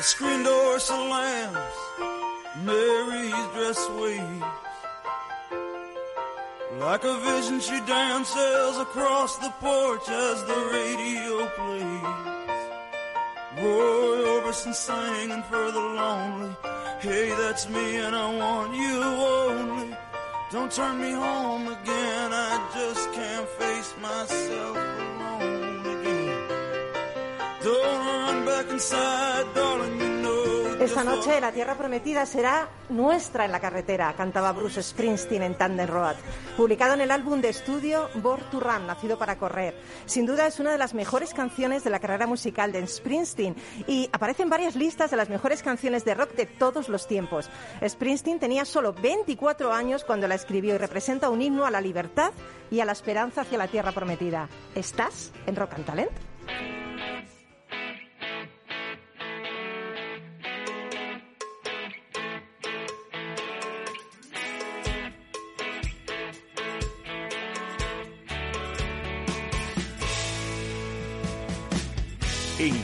The screen door slams, Mary's dress waves. Like a vision, she dances across the porch as the radio plays. Roy Orbison singing for the lonely. Hey, that's me, and I want you only. Don't turn me home again, I just can't face myself Esta noche la tierra prometida será nuestra en la carretera, cantaba Bruce Springsteen en Thunder Road, publicado en el álbum de estudio Born to Run, nacido para correr. Sin duda es una de las mejores canciones de la carrera musical de Springsteen y aparece en varias listas de las mejores canciones de rock de todos los tiempos. Springsteen tenía solo 24 años cuando la escribió y representa un himno a la libertad y a la esperanza hacia la tierra prometida. ¿Estás en Rock and Talent?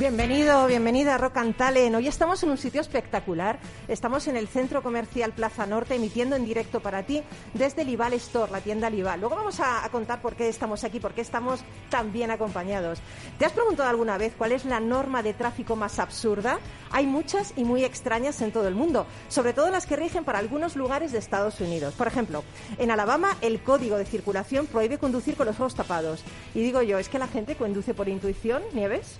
Bienvenido, bienvenida a Rock and Talent. Hoy estamos en un sitio espectacular. Estamos en el Centro Comercial Plaza Norte emitiendo en directo para ti desde Lival Store, la tienda Lival. Luego vamos a, a contar por qué estamos aquí, por qué estamos tan bien acompañados. ¿Te has preguntado alguna vez cuál es la norma de tráfico más absurda? Hay muchas y muy extrañas en todo el mundo, sobre todo las que rigen para algunos lugares de Estados Unidos. Por ejemplo, en Alabama el código de circulación prohíbe conducir con los ojos tapados. Y digo yo, ¿es que la gente conduce por intuición, Nieves?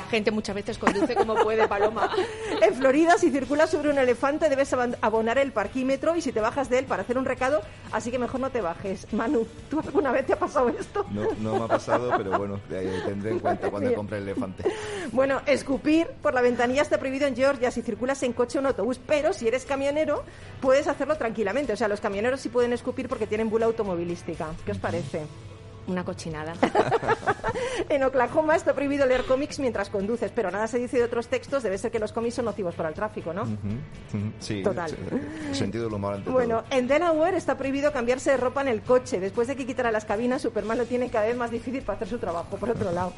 La gente muchas veces conduce como puede, Paloma. En Florida, si circulas sobre un elefante, debes aban- abonar el parquímetro y si te bajas de él para hacer un recado, así que mejor no te bajes. Manu, ¿tú alguna vez te ha pasado esto? No, no me ha pasado, pero bueno, tendré en cuenta cuando compre el elefante. Bueno, escupir por la ventanilla está prohibido en Georgia si circulas en coche o en autobús, pero si eres camionero puedes hacerlo tranquilamente. O sea, los camioneros sí pueden escupir porque tienen bula automovilística. ¿Qué os parece? Una cochinada. En Oklahoma está prohibido leer cómics mientras conduces, pero nada se dice de otros textos. Debe ser que los cómics son nocivos para el tráfico, ¿no? Ujú, ujú, Sí, Total. sí, el sentido del humor ante Bueno, todo. en Delaware está prohibido cambiarse de ropa en el coche. Después de que quitara las cabinas, Superman lo tiene cada vez más difícil para hacer su trabajo, por otro lado.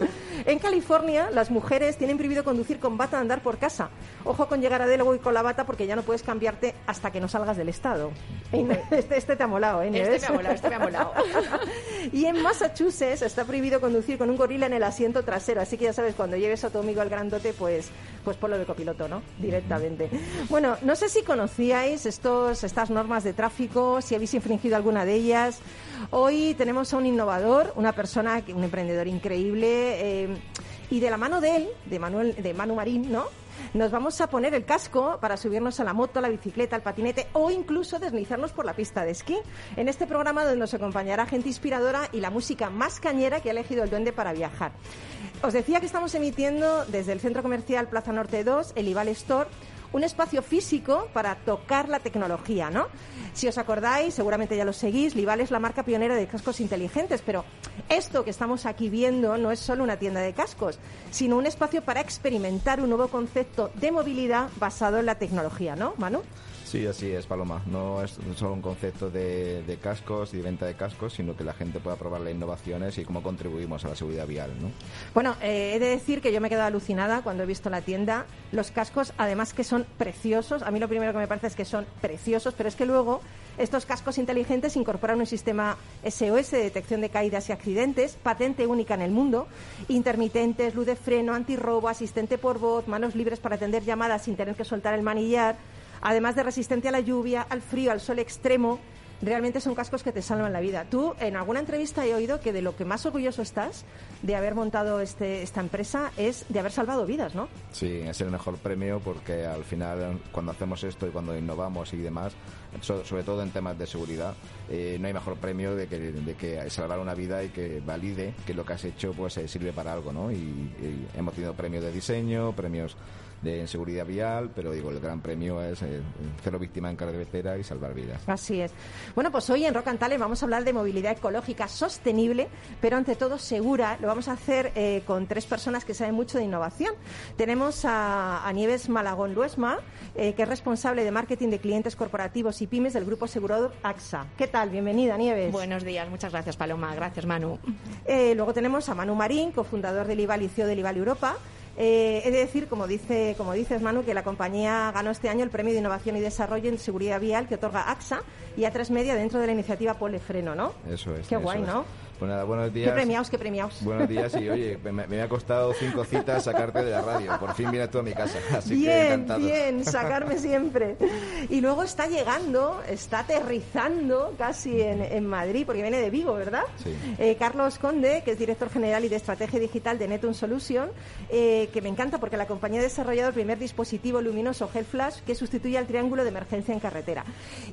En California, las mujeres tienen prohibido conducir con bata a andar por casa. Ojo con llegar a Delaware con la bata porque ya no puedes cambiarte hasta que no salgas del estado. Este, este te ha molado, ¿eh? Este me ha molado, este me ha molado. y en Massachusetts está prohibido conducir con un gorila en el asiento trasero. Así que ya sabes, cuando lleves a tu amigo al grandote, pues, pues ponlo de copiloto, ¿no? Directamente. Bueno, no sé si conocíais estos, estas normas de tráfico, si habéis infringido alguna de ellas. Hoy tenemos a un innovador, una persona, un emprendedor increíble. eh, y de la mano de él, de Manuel, de Manu Marín, ¿no? Nos vamos a poner el casco para subirnos a la moto, a la bicicleta, al patinete o incluso deslizarnos por la pista de esquí. En este programa donde nos acompañará gente inspiradora y la música más cañera que ha elegido el duende para viajar. Os decía que estamos emitiendo desde el Centro Comercial Plaza Norte 2, el Ival Store, un espacio físico para tocar la tecnología, ¿no? Si os acordáis, seguramente ya lo seguís, Lival es la marca pionera de cascos inteligentes, pero esto que estamos aquí viendo no es solo una tienda de cascos, sino un espacio para experimentar un nuevo concepto de movilidad basado en la tecnología, ¿no, Manu? Sí, así es, Paloma. No es solo un concepto de, cascos y de venta de cascos, sino que la gente pueda probar las innovaciones y cómo contribuimos a la seguridad vial, ¿no? Bueno, eh, he de decir que yo me he quedado alucinada cuando he visto la tienda. Los cascos, además que son preciosos. A mí lo primero que me parece es que son preciosos, pero es que luego estos cascos inteligentes incorporan un sistema SOS de detección de caídas y accidentes, patente única en el mundo, intermitentes, luz de freno, antirrobo, asistente por voz, manos libres para atender llamadas sin tener que soltar el manillar, además de resistente a la lluvia, al frío, al sol extremo. Realmente son cascos que te salvan la vida. Tú, en alguna entrevista he oído que de lo que más orgulloso estás de haber montado este, esta empresa es de haber salvado vidas, ¿no? Sí, es el mejor premio porque al final cuando hacemos esto y cuando innovamos y demás, so- sobre todo en temas de seguridad, eh, no hay mejor premio de que, de que salvar una vida y que valide que lo que has hecho pues eh, sirve para algo, ¿no? Y hemos tenido premios de diseño, premios de en seguridad vial, pero digo, el gran premio es eh, cero víctima en carretera y salvar vidas. Así es. Bueno, pues hoy en Rock and Talent vamos a hablar de movilidad ecológica sostenible, pero ante todo segura. Lo vamos a hacer eh, con tres personas que saben mucho de innovación. Tenemos a, a Nieves Malagón Luesma, eh, que es responsable de marketing de clientes corporativos y pymes del grupo asegurador AXA. ¿Qué tal? Bienvenida, Nieves. Buenos días, muchas gracias Paloma, gracias Manu. Eh, luego tenemos a Manu Marín, cofundador del IVAL y CEO del IVAL Europa. Eh, he de decir, como, dice, como dices, Manu, que la compañía ganó este año el Premio de Innovación y Desarrollo en Seguridad Vial que otorga AXA y A3 Media dentro de la iniciativa Polefreno, ¿no? Eso es. Qué guay, es. ¿no? Pues nada, buenos días. Qué premiados, qué premiados. Buenos días y oye, me, me ha costado cinco citas sacarte de la radio. Por fin vienes tú a mi casa, así que bien, encantado. bien, sacarme siempre. Y luego está llegando, está aterrizando casi en, en Madrid, porque viene de Vigo, ¿verdad? Sí. Eh, Carlos Conde, que es director general y de estrategia digital de Netum Solution, eh, que me encanta porque la compañía ha desarrollado el primer dispositivo luminoso Health Flash que sustituye al triángulo de emergencia en carretera.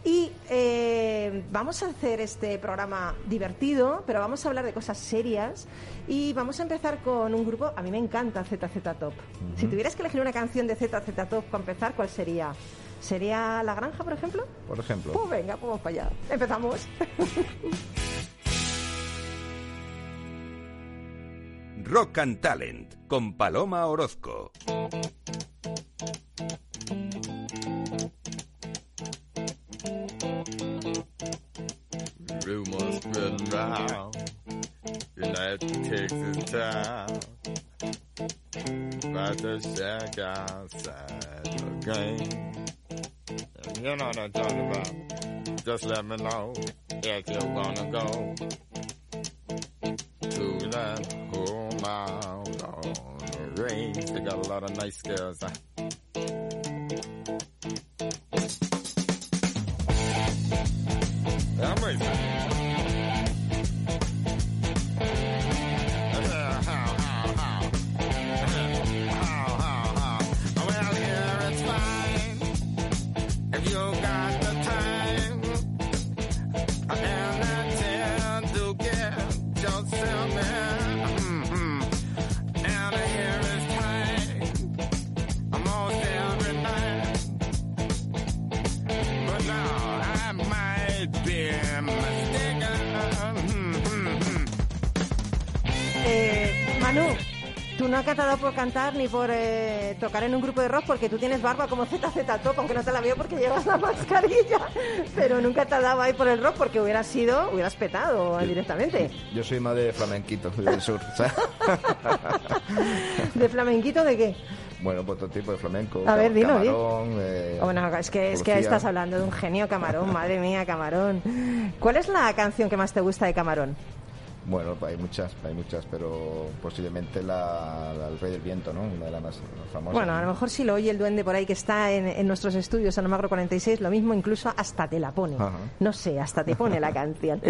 Y eh, vamos a hacer este programa divertido, pero vamos a hablar de cosas serias y vamos a empezar con un grupo, a mí me encanta ZZ Top. Si tuvieras que elegir una canción de ZZ Top para empezar, ¿cuál sería? ¿Sería La Granja, por ejemplo? Por ejemplo. Pues venga, pues vamos para allá. Empezamos. Rock and Talent con Paloma Orozco. Rumors spreading round United Texas town About to shack outside the game You know what I'm talking about Just let me know if you wanna go To that home out on the range They got a lot of nice girls huh? Cantar ni por eh, tocar en un grupo de rock porque tú tienes barba como ZZ Top, aunque no te la veo porque llevas la mascarilla. Pero nunca te ha dado ahí por el rock porque hubieras sido, hubieras petado directamente. Yo soy más de flamenquito del sur, ¿sabes? ¿De flamenquito de qué? Bueno, pues todo tipo de flamenco. A ver, dilo, di. camarón, eh, Bueno, es que, es que estás hablando de un genio camarón, madre mía, camarón. ¿Cuál es la canción que más te gusta de camarón? Bueno, hay muchas, hay muchas, pero posiblemente la, la- El Rey del Viento, ¿no? Una de las más famosas. Bueno, a lo mejor si lo oye el duende por ahí que está en, en nuestros estudios en Almagro 46, lo mismo incluso hasta te la pone. Ajá. No sé, hasta te pone la canción.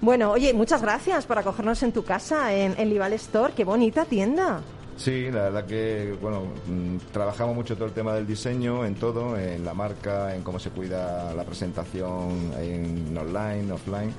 Bueno, oye, muchas gracias por acogernos en tu casa, en, en Lival Store. Qué bonita tienda. Sí, la verdad que, bueno, mm, trabajamos mucho todo el tema del diseño, en todo, en la marca, en cómo se cuida la presentación en online, offline.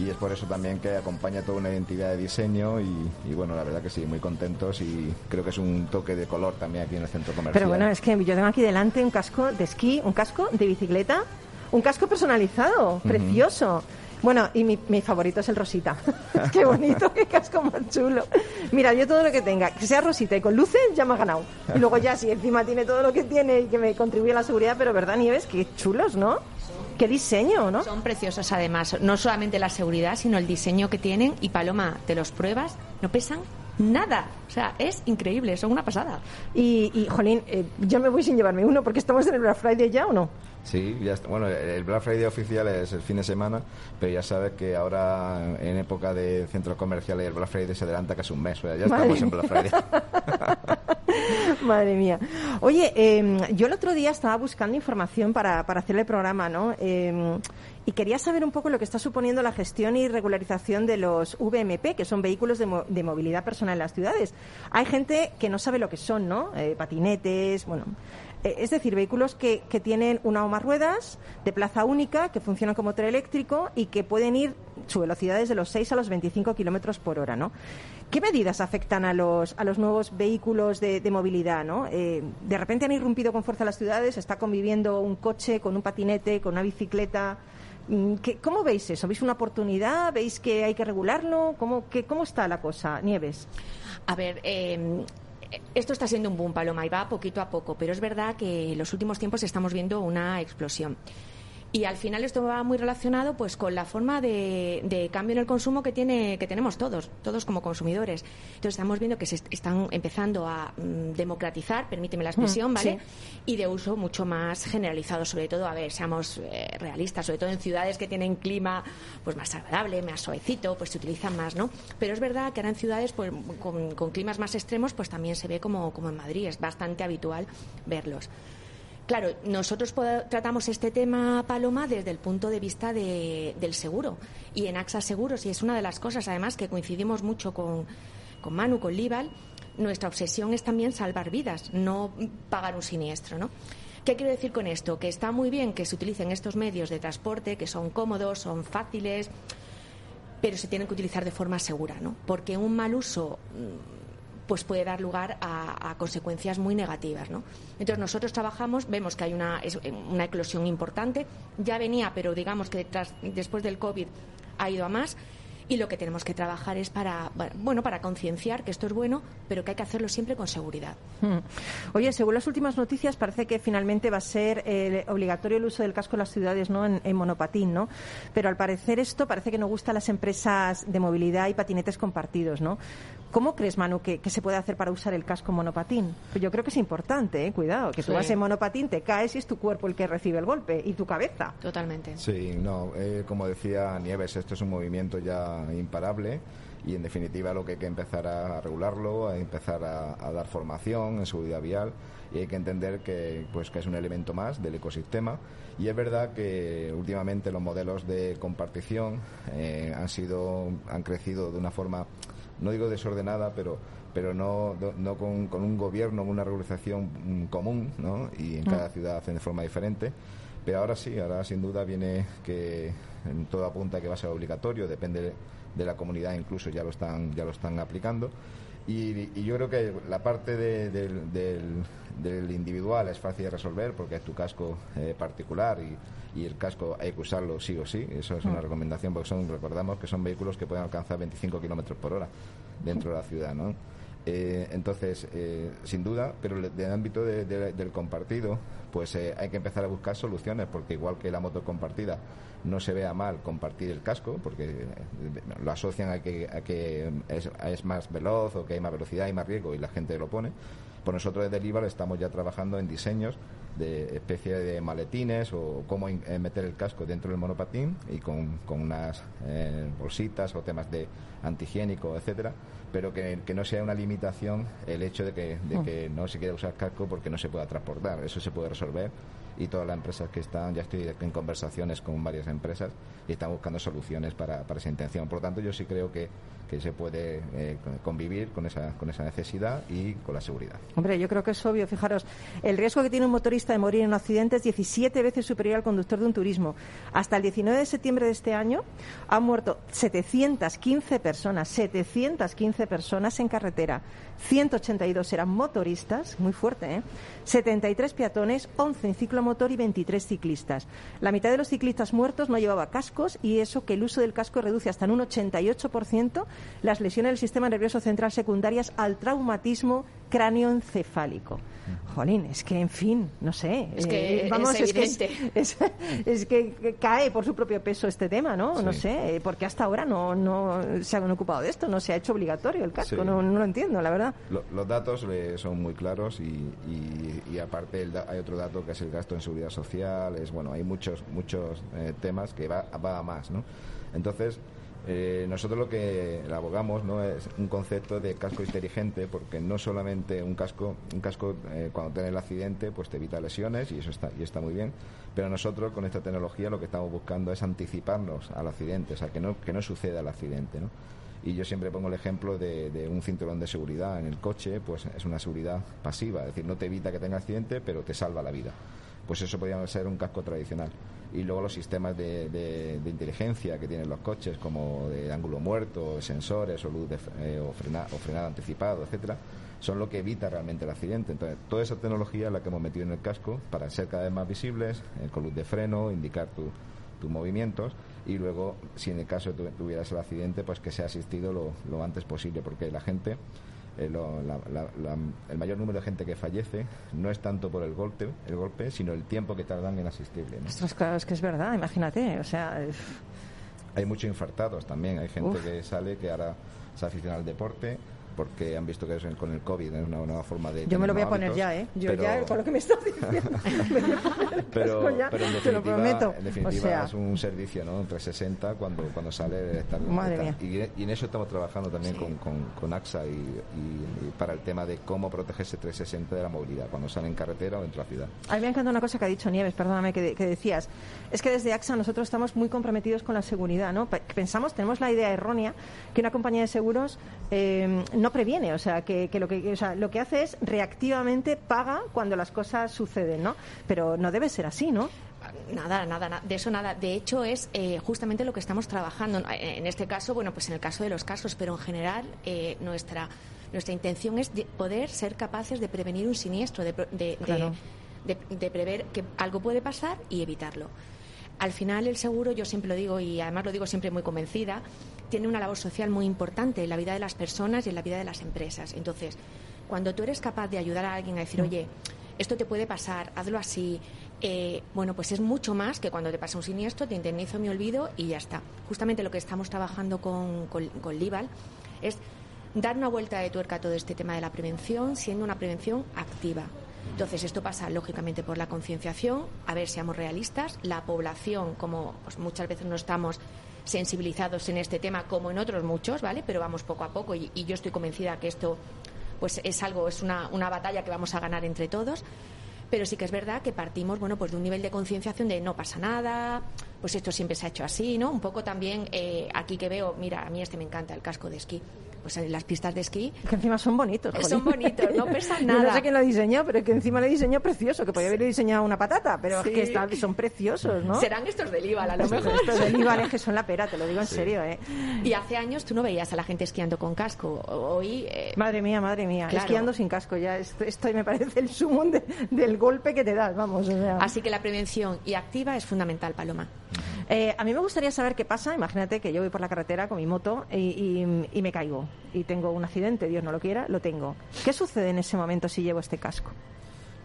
Y es por eso también que acompaña toda una identidad de diseño y, y bueno, la verdad que sí, muy contentos y creo que es un toque de color también aquí en el centro comercial. Pero bueno, es que yo tengo aquí delante un casco de esquí, un casco de bicicleta, un casco personalizado, precioso. Bueno, y mi, mi favorito es el rosita. qué bonito, qué casco más chulo. Mira, yo todo lo que tenga, que sea rosita y con luces, ya me ha ganado. Y luego ya, si encima tiene todo lo que tiene y que me contribuye a la seguridad, pero ¿verdad, Nieves? Qué chulos, ¿no? Qué diseño, ¿no? Son preciosos además, no solamente la seguridad, sino el diseño que tienen. Y Paloma, te los pruebas, no pesan nada. O sea, es increíble, son una pasada. Y, y Jolín, eh, yo me voy sin llevarme uno porque estamos en el Black Friday ya, ¿o no? Sí, ya está. Bueno, el Black Friday oficial es el fin de semana, pero ya sabes que ahora en época de centros comerciales el Black Friday se adelanta casi un mes. o sea, ya Madre estamos en Black Friday. Madre mía. Oye, eh, yo el otro día estaba buscando información para, para hacer el programa, ¿no? Eh, y quería saber un poco lo que está suponiendo la gestión y regularización de los VMP, que son vehículos de, de movilidad personal en las ciudades. Hay gente que no sabe lo que son, ¿no? Eh, patinetes, bueno. Eh, es decir, vehículos que, que tienen una o más ruedas, de plaza única, que funcionan como motor eléctrico y que pueden ir su velocidad desde los 6 a los 25 kilómetros por hora, ¿no? ¿Qué medidas afectan a los, a los nuevos vehículos de, de movilidad, ¿no? Eh, de repente han irrumpido con fuerza las ciudades, está conviviendo un coche con un patinete, con una bicicleta. Mm, ¿qué- ¿Cómo veis eso? ¿Veis una oportunidad? ¿Veis que hay que regularlo? ¿Cómo, cómo está la cosa, Nieves? A ver, eh, esto está siendo un boom, Paloma, y va poquito a poco, pero es verdad que en los últimos tiempos estamos viendo una explosión. Y al final esto va muy relacionado pues con la forma de, de cambio en el consumo que tiene que tenemos todos, todos como consumidores. Entonces estamos viendo que se est- están empezando a mm, democratizar, permíteme la expresión, Mm, ¿vale? sí. Y de uso mucho más generalizado, sobre todo, a ver, seamos eh, realistas, sobre todo en ciudades que tienen clima pues más agradable, más suavecito, pues se utilizan más, ¿no? Pero es verdad que ahora en ciudades pues con, con climas más extremos pues también se ve como, como en Madrid, es bastante habitual verlos. Claro, nosotros tratamos este tema, Paloma, desde el punto de vista de- del seguro. Y en AXA Seguros, y es una de las cosas, además, que coincidimos mucho con, con Manu, con Lival, nuestra obsesión es también salvar vidas, no pagar un siniestro, ¿no? ¿Qué quiero decir con esto? Que está muy bien que se utilicen estos medios de transporte, que son cómodos, son fáciles, pero se tienen que utilizar de forma segura, ¿no? Porque un mal uso mm, pues puede dar lugar a, consecuencias muy negativas, ¿no? Entonces nosotros trabajamos, vemos que hay una, es una eclosión importante, ya venía, pero digamos que tras- después del COVID ha ido a más. Y lo que tenemos que trabajar es para, bueno, para concienciar que esto es bueno, pero que hay que hacerlo siempre con seguridad. Hmm. Oye, según las últimas noticias, parece que finalmente va a ser eh, obligatorio el uso del casco en las ciudades, ¿no? En, en monopatín, ¿no? Pero al parecer esto parece que no gusta a las empresas de movilidad y patinetes compartidos, ¿no? ¿Cómo crees, Manu, que, que se puede hacer para usar el casco monopatín? Pues yo creo que es importante, ¿eh? Cuidado, que tú Sí. vas en monopatín, te caes y es tu cuerpo el que recibe el golpe y tu cabeza. Totalmente. Sí, no, eh, como decía Nieves, esto es un movimiento ya imparable y en definitiva lo que hay que empezar a, a regularlo, a empezar a, a dar formación en seguridad vial y hay que entender que, pues, que es un elemento más del ecosistema y es verdad que últimamente los modelos de compartición eh, han sido han crecido de una forma no digo desordenada pero pero no, no- con, con un gobierno, una regularización mm, común, ¿no? Y en cada ciudad hacen de forma diferente. Pero ahora sí, ahora sin duda viene que en todo apunta que va a ser obligatorio, depende de la comunidad, incluso ya lo están, ya lo están aplicando. Y, y yo creo que la parte de- del, del- del individual es fácil de resolver porque es tu casco eh, particular y, y el casco hay que usarlo sí o sí. Eso es una recomendación porque son, recordamos que son vehículos que pueden alcanzar 25 kilómetros por hora dentro de la ciudad, ¿no? Eh, entonces, eh, sin duda, pero del ámbito de- de- del compartido, pues eh, hay que empezar a buscar soluciones, porque igual que la moto compartida no se vea mal compartir el casco, porque eh, lo asocian a que, a es, más veloz o que hay más velocidad y más riesgo y la gente lo pone. Pues nosotros desde Líbal estamos ya trabajando en diseños de especie de maletines o cómo eh, meter el casco dentro del monopatín y con, con unas eh, bolsitas o temas de antihigiénico, etcétera, pero que, que no sea una limitación el hecho de que, de que no se quiera usar casco porque no se pueda transportar. Eso se puede resolver y todas las empresas que están, ya estoy en conversaciones con varias empresas y están buscando soluciones para, para esa intención. Por lo tanto, yo sí creo que, que se puede eh, convivir con esa, con esa necesidad y con la seguridad. Hombre, yo creo que es obvio. Fijaros, el riesgo que tiene un motorista de morir en un accidente es 17 veces superior al conductor de un turismo. Hasta el 19 de septiembre de este año han muerto 715 personas, 715 personas en carretera. 182 eran motoristas, muy fuerte, ¿eh? 73 peatones, 11 en ciclomotor y 23 ciclistas. La mitad de los ciclistas muertos no llevaba cascos y eso que el uso del casco reduce hasta en un 88% las lesiones del sistema nervioso central secundarias al traumatismo cráneoencefálico. Jolín, es que, en fin, no sé. Es que es es, que evidente. es, es que cae por su propio peso este tema, ¿no? No sé, eh, porque hasta ahora no, no se han ocupado de esto, no se ha hecho obligatorio el casco, Sí. no, no lo entiendo, la verdad. Lo- los datos eh, son muy claros y, y- y aparte el da- hay otro dato que es el gasto en seguridad social, es bueno, hay muchos muchos eh, temas que va, va a más, ¿no? Entonces eh, nosotros lo que abogamos no es un concepto de casco inteligente porque no solamente un casco un casco eh, cuando tiene el accidente pues te evita lesiones y eso está y está muy bien pero nosotros con esta tecnología lo que estamos buscando es anticiparnos al accidente o sea que no que no suceda el accidente ¿no? Y yo siempre pongo el ejemplo de, de un cinturón de seguridad en el coche, pues es una seguridad pasiva, es decir, no te evita que tenga accidente, pero te salva la vida. Pues eso podría ser un casco tradicional. Y luego los sistemas de, de- inteligencia que tienen los coches, como de ángulo muerto, sensores o luz de eh, o, frena- o frenado anticipado, etcétera, son lo que evita realmente el accidente. Entonces, toda esa tecnología es la que hemos metido en el casco para ser cada vez más visibles, eh, con luz de freno, indicar tu- tus movimientos y luego, si en el caso tuvieras el accidente, pues que sea asistido lo, lo antes posible, porque la gente, eh, lo- la- la- la- el mayor número de gente que fallece no es tanto por el golpe, el golpe, sino el tiempo que tardan en asistirle. ¿no? Ostras, claro, es que es verdad, imagínate, o sea, Hay muchos infartados también, hay gente Uf. que sale que ahora se aficiona al deporte porque han visto que es con el COVID es una nueva forma de yo me lo voy a poner hábitos, ya, ¿eh? Yo pero- ya, con lo que me estás diciendo, me voy a poner el pero, casco ya, pero en te lo prometo. en definitiva o sea, es un servicio ¿no? 360 cuando, cuando sale estar, Madre y, y en eso estamos trabajando también con, con, con AXA y, y- y para el tema de cómo protegerse 360 de la movilidad cuando sale en carretera o dentro de la ciudad A mí me encanta una cosa que ha dicho Nieves, perdóname, que, de- que decías. Es que desde AXA nosotros estamos muy comprometidos con la seguridad, ¿no? Pe- Pensamos, tenemos la idea errónea que una compañía de seguros eh, no previene, o sea, que, que lo que o sea, lo que hace es reactivamente paga cuando las cosas suceden, ¿no? Pero no debe ser así, ¿no? Nada, nada, na- de eso nada. De hecho, es eh, justamente lo que estamos trabajando. Eh, En este caso, bueno, pues en el caso de los casos, pero en general, eh, nuestra, nuestra intención es de poder ser capaces de prevenir un siniestro, de, de, de- Claro. de- de prever que algo puede pasar y evitarlo. Al final, el seguro, yo siempre lo digo y además lo digo siempre muy convencida, tiene una labor social muy importante en la vida de las personas y en la vida de las empresas. Entonces, cuando tú eres capaz de ayudar a alguien a decir, oye, esto te puede pasar, hazlo así, eh, bueno, pues es mucho más que cuando te pasa un siniestro, te indemnizo, me olvido y ya está. Justamente lo que estamos trabajando con, con, con Lival es dar una vuelta de tuerca a todo este tema de la prevención, siendo una prevención activa. Entonces, esto pasa lógicamente por la concienciación, a ver, seamos realistas, la población, como pues, muchas veces no estamos sensibilizados en este tema, como en otros muchos, ¿vale? Pero vamos poco a poco y, yo estoy convencida que esto pues es algo, es una, una batalla que vamos a ganar entre todos. Pero sí que es verdad que partimos, bueno, pues de un nivel de concienciación de no pasa nada, pues esto siempre se ha hecho así, ¿no? Un poco también eh, aquí que veo, mira, a mí este me encanta, el casco de esquí. Pues en las pistas de esquí Que encima son bonitos. Jolín. son bonitos, no pesan Yo no nada. sé quién lo diseñó, pero que encima lo diseñó precioso, que podía haber diseñado una patata, pero Sí. es que está- son preciosos, ¿no? serán estos del IVA, a lo mejor. Estos del IVA que son la pera, te lo digo en serio, ¿eh? Y hace años tú no veías a la gente esquiando con casco. Hoy eh, Madre mía, madre mía. Claro. Esquiando sin casco, ya esto, esto me parece el sumum de- del golpe que te das, vamos. o sea. Así que la prevención y activa es fundamental, Paloma. Eh, a mí me gustaría saber qué pasa. Imagínate que yo voy por la carretera con mi moto y, y- y me caigo y tengo un accidente, Dios no lo quiera, lo tengo. ¿Qué sucede en ese momento si llevo este casco?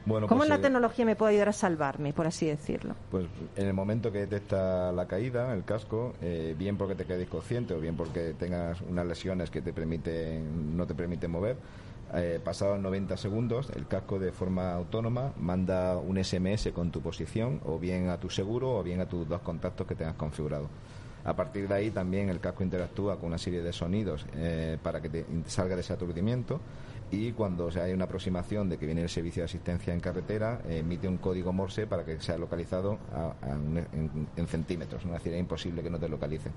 bueno ¿Cómo pues, la eh, tecnología me puede ayudar a salvarme, por así decirlo? Pues en el momento que detecta la caída, el casco, eh, bien porque te quedes consciente o bien porque tengas unas lesiones que te permiten, no te permiten mover, eh, pasados 90 segundos, el casco de forma autónoma manda un SMS con tu posición, o bien a tu seguro o bien a tus dos contactos que tengas configurado. A partir de ahí también el casco interactúa con una serie de sonidos eh, para que te salga de ese aturdimiento y cuando o hay una aproximación de que viene el servicio de asistencia en carretera, emite un código Morse para que sea localizado en centímetros, ¿no? es decir, es imposible que no te localice.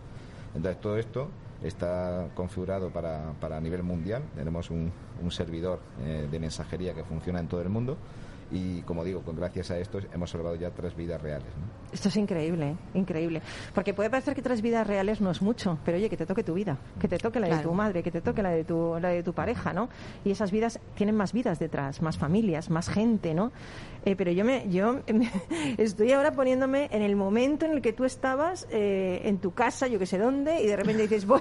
Entonces todo esto está configurado para, para nivel mundial, tenemos un, un servidor eh, de mensajería que funciona en todo el mundo y como digo, con gracias a esto hemos salvado ya tres vidas reales. ¿no? Esto es increíble, ¿eh? increíble. Porque puede parecer que tres vidas reales no es mucho, pero oye, que te toque tu vida, que te toque la de tu madre, que te toque la de tu, la de tu pareja, ¿no? Y esas vidas tienen más vidas detrás, más familias, más gente, ¿no? Eh, pero yo me, yo me- estoy ahora poniéndome en el momento en el que tú estabas eh, en tu casa, yo que sé dónde, y de repente dices, voy,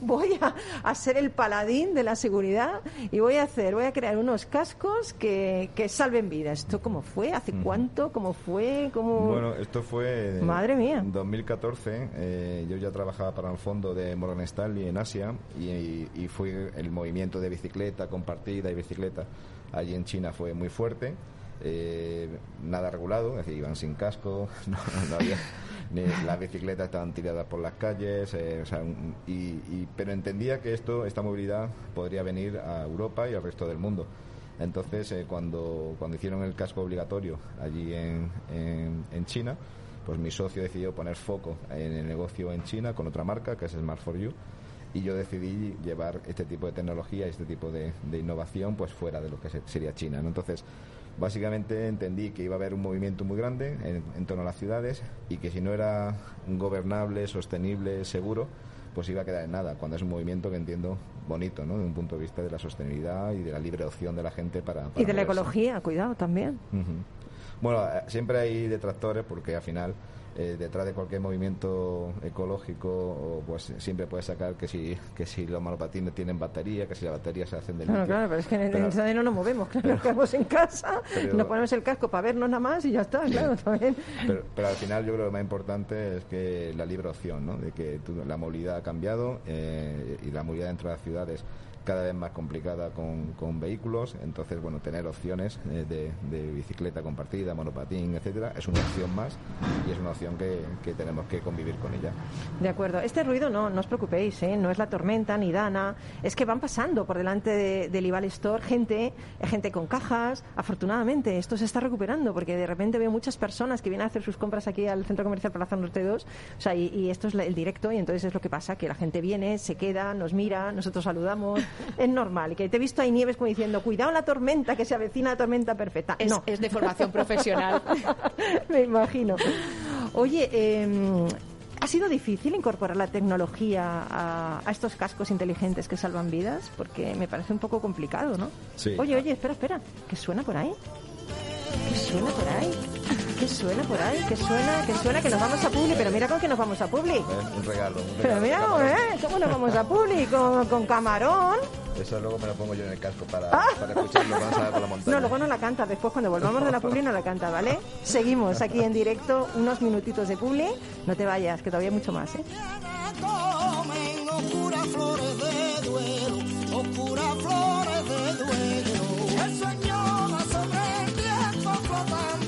voy a, a ser el paladín de la seguridad y voy a hacer, voy a crear unos cascos que, que salven vidas. ¿Esto cómo fue? ¿Hace cuánto? ¿Cómo fue? ¿Cómo... Bueno, esto fue. Madre mía. En 2014, eh, yo ya trabajaba para el fondo de Morgan Stanley en Asia y, y fue el movimiento de bicicleta compartida y bicicleta allí en China fue muy fuerte. eh, nada regulado, es decir, iban sin casco, no, no había. ni- las bicicletas estaban tiradas por las calles, eh, o sea, un- y, y- pero entendía que esto, esta movilidad podría venir a Europa y al resto del mundo. Entonces, eh, cuando, cuando hicieron el casco obligatorio allí en, en, China, pues mi socio decidió poner foco en el negocio en China con otra marca, que es Smart for You, y yo decidí llevar este tipo de tecnología, este tipo de, innovación, pues fuera de lo que se- sería China. Entonces, básicamente entendí que iba a haber un movimiento muy grande en torno a las ciudades y que si no era gobernable, sostenible, seguro, pues iba a quedar en nada, cuando es un movimiento que entiendo bonito, ¿no? De un punto de vista de la sostenibilidad y de la libre opción de la gente para... para Y de la ecología, cuidado también. Bueno, eh, siempre hay detractores porque al final eh, detrás de cualquier movimiento ecológico pues siempre puedes sacar que si que si los monopatines tienen batería, que si las baterías se hacen de Claro, litio. claro, pero es que en el Pero- Internet no nos movemos, claro, nos quedamos en casa, Pero- nos ponemos el casco para vernos nada más y ya está, claro, también. Pero, pero al final yo creo que lo más importante es que la libre opción, ¿no? De que tú- la movilidad ha cambiado eh, y la movilidad dentro de las ciudades cada vez más complicada con, con vehículos, entonces bueno tener opciones eh, de, de bicicleta compartida, monopatín, etcétera, es una opción más y es una opción que, que tenemos que convivir con ella. De acuerdo. Este ruido no, no os preocupéis, ¿eh? no es la tormenta ni Dana. Es que van pasando por delante de- del Ival Store gente, gente con cajas. Afortunadamente, esto se está recuperando porque de repente veo muchas personas que vienen a hacer sus compras aquí al Centro Comercial Plaza Norte 2. O sea, y, y esto es el directo y entonces es lo que pasa, que la gente viene, se queda, nos mira, nosotros saludamos. Es normal. Y que te he visto ahí Nieves como diciendo, cuidado la tormenta, que se avecina la tormenta perfecta. Es, no. es de formación profesional. Me imagino. Oye, eh, ¿ha sido difícil incorporar la tecnología a, a estos cascos inteligentes que salvan vidas? Porque me parece un poco complicado, ¿no? Sí. Oye, oye, espera, espera. ¿Qué suena por ahí? ¿Qué suena por ahí? ¿Qué suena por ahí? ¿Qué suena? ¿Qué suena? Que nos vamos a Publi. Pero mira con que nos vamos a Publi. ¿eh? Un regalo. un Pero regalo. mira, ¿eh? ¿Cómo nos vamos a Publi? Con, con camarón. Eso luego me lo pongo yo en el casco para, para escucharlo cuando salga por la montaña. No, luego no la canta. Después, cuando volvamos de la Publi, no la canta, ¿vale? Seguimos aquí en directo, unos minutitos de Publi. No te vayas, que todavía hay mucho más, ¿eh? comen oscuras flores de duelo, oscuras flores de duelo. El sueño sobre el tiempo flotando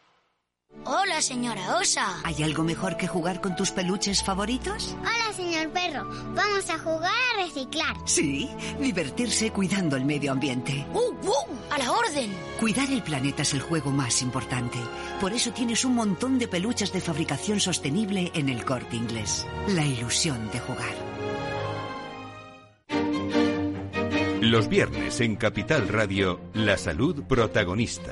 Hola, señora Osa. ¿Hay algo mejor que jugar con tus peluches favoritos? Hola, señor perro. Vamos a jugar a reciclar. Sí, divertirse cuidando el medio ambiente. ¡Uh, uh! ¡A la orden! Cuidar el planeta es el juego más importante. Por eso tienes un montón de peluches de fabricación sostenible en el corte inglés. La ilusión de jugar. Los viernes en Capital Radio, la salud protagonista.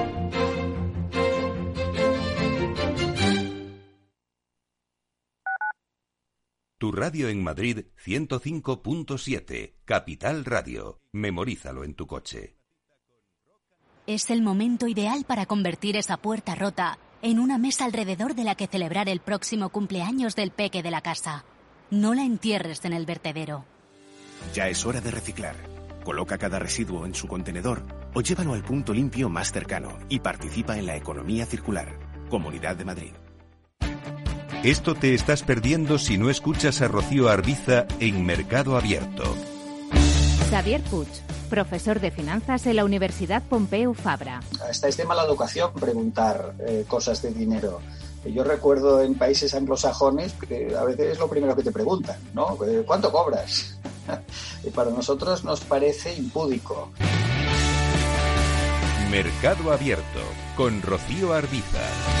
Tu radio en Madrid 105.7, Capital Radio. Memorízalo en tu coche. Es el momento ideal para convertir esa puerta rota en una mesa alrededor de la que celebrar el próximo cumpleaños del peque de la casa. No la entierres en el vertedero. Ya es hora de reciclar. Coloca cada residuo en su contenedor o llévalo al punto limpio más cercano y participa en la economía circular. Comunidad de Madrid. Esto te estás perdiendo si no escuchas a Rocío Arbiza en Mercado Abierto. Xavier Puig, profesor de finanzas en la Universidad Pompeu Fabra. Hasta este tema la educación, preguntar eh, cosas de dinero. Yo recuerdo en países anglosajones que a veces es lo primero que te preguntan, ¿no? Eh, ¿Cuánto cobras? y para nosotros nos parece impúdico. Mercado Abierto con Rocío Arbiza.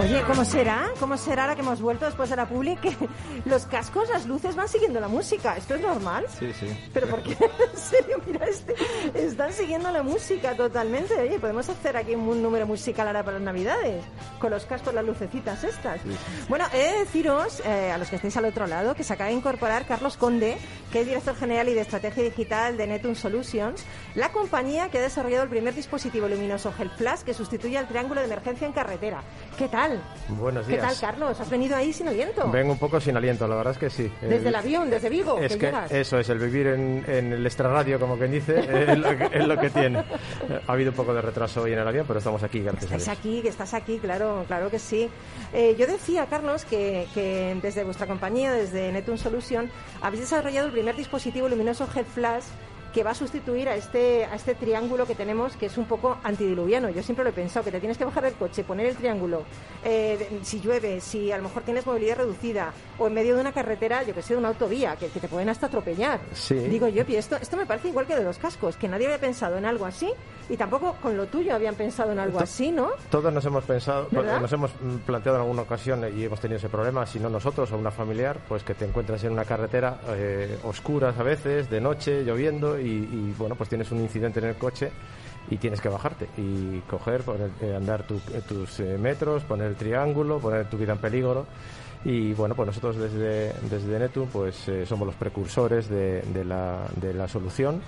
Oye, ¿cómo será? ¿Cómo será ahora que hemos vuelto después de la publi que los cascos, las luces van siguiendo la música? ¿Esto es normal? Sí, sí. Pero porque, en serio, mira, este, están siguiendo la música totalmente. Oye, podemos hacer aquí un número musical ahora para las navidades, con los cascos, las lucecitas estas. Bueno, he de deciros, eh, a los que estéis al otro lado, que se acaba de incorporar Carlos Conde, que es director general y de estrategia digital de Netun Solutions, la compañía que ha desarrollado el primer dispositivo luminoso Health Flash que sustituye al triángulo de emergencia en carretera. ¿Qué tal? Buenos ¿Qué días. tal, Carlos? ¿Has venido ahí sin aliento? Vengo un poco sin aliento, la verdad es que sí. Desde el avión, desde Vigo, Es que llegas. eso es, el vivir en, en el extrarradio, como quien dice, es, lo que, es lo que tiene. Ha habido un poco de retraso hoy en el avión, pero estamos aquí, gracias Dios. aquí, que estás aquí, claro, claro que sí. Eh, yo decía, Carlos, que, que desde vuestra compañía, desde Netun Solution, habéis desarrollado el primer dispositivo luminoso Head Flash que va a sustituir a este, a este triángulo que tenemos, que es un poco antidiluviano. Yo siempre lo he pensado, que te tienes que bajar del coche, poner el triángulo, eh, si llueve, si a lo mejor tienes movilidad reducida, o en medio de una carretera, yo que sé, de una autovía, que, que te pueden hasta atropellar. Sí. Digo yo, y esto, esto me parece igual que de los cascos, que nadie había pensado en algo así, y tampoco con lo tuyo habían pensado en algo To- así, ¿no? Todos nos hemos pensado, ¿Verdad? nos hemos mm, planteado en alguna ocasión eh, y hemos tenido ese problema, si no nosotros o una familiar, pues que te encuentras en una carretera eh, oscuras a veces, de noche, lloviendo y, y, bueno, pues tienes un incidente en el coche y tienes que bajarte y coger, eh, andar eh, tus eh, metros, poner el triángulo, poner tu vida en peligro. Y bueno, pues nosotros desde, desde Netu pues somos los precursores de la solución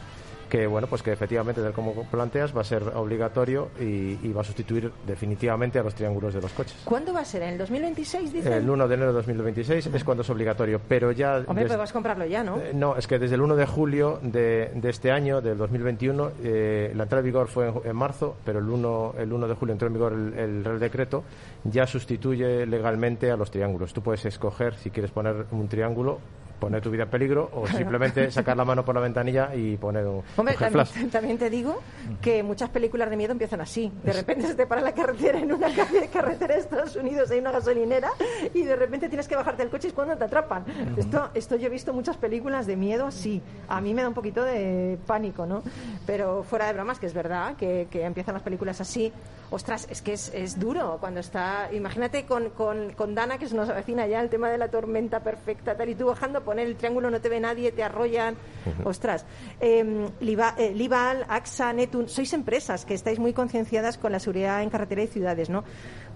que bueno pues que efectivamente tal como planteas va a ser obligatorio y, y va a sustituir definitivamente a los triángulos de los coches. ¿Cuándo va a ser? ¿En el 2026, dicen? El 1 de enero de 2026 es cuando es obligatorio, pero ya Hombre, pues vas a comprarlo ya, ¿no? eh, no, es que desde el 1 de julio de, de este año, del 2021, eh, la entrada en vigor fue en, en marzo, pero el 1, el 1 de julio entró en vigor el, el Real Decreto, ya sustituye legalmente a los triángulos. Tú puedes escoger si quieres poner un triángulo, poner tu vida en peligro o simplemente sacar la mano por la ventanilla y poner un, Hombre, también, flash. también te digo que muchas películas de miedo empiezan así. De repente se te para la carretera en una calle, carretera de Estados Unidos, hay una gasolinera y de repente tienes que bajarte del coche y es cuando te atrapan. Esto, esto yo he visto muchas películas de miedo así. A mí me da un poquito de pánico, ¿no? Pero fuera de bromas, que es verdad que, que empiezan las películas así. Ostras, es que es, es duro cuando está... Imagínate con, con, con Dana, que se nos avecina ya el tema de la tormenta perfecta, tal, y tú bajando, poner el triángulo, no te ve nadie, te arrollan. Ostras. Eh, eh, Lival, AXA, Netun, sois empresas que estáis muy concienciadas con la seguridad en carretera y ciudades, ¿no?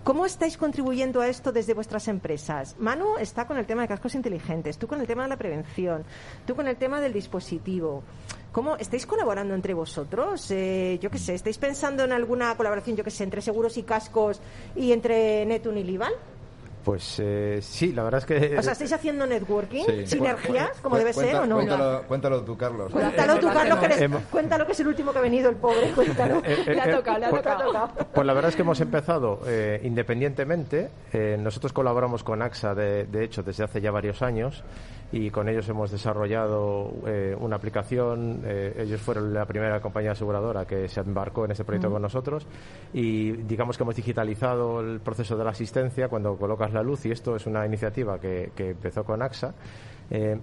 ¿Cómo estáis contribuyendo a esto desde vuestras empresas? Manu está con el tema de cascos inteligentes, tú con el tema de la prevención, tú con el tema del dispositivo. ¿Cómo estáis colaborando entre vosotros? Eh, yo qué sé, ¿estáis pensando en alguna colaboración, yo qué sé, entre seguros y cascos y entre Netun y Lival? Pues eh, sí, la verdad es que... O sea, ¿estáis haciendo networking? Sí. ¿Sinergias? Cu- como debe ser o no? Cuéntalo, cuéntalo tú, Carlos. Cuéntalo tú, Carlos, que, eres- cuéntalo que es el último que ha venido el pobre, cuéntalo. Eh, eh, le ha eh, tocado, le ha pues- tocado. Pues la verdad es que hemos empezado eh, independientemente. Eh, nosotros colaboramos con AXA, de, de hecho, desde hace ya varios años y con ellos hemos desarrollado eh, una aplicación. eh, ellos fueron la primera compañía aseguradora que se embarcó en este proyecto con nosotros y digamos que hemos digitalizado el proceso de la asistencia cuando colocas la luz y esto es una iniciativa que, que empezó con AXA. Eh,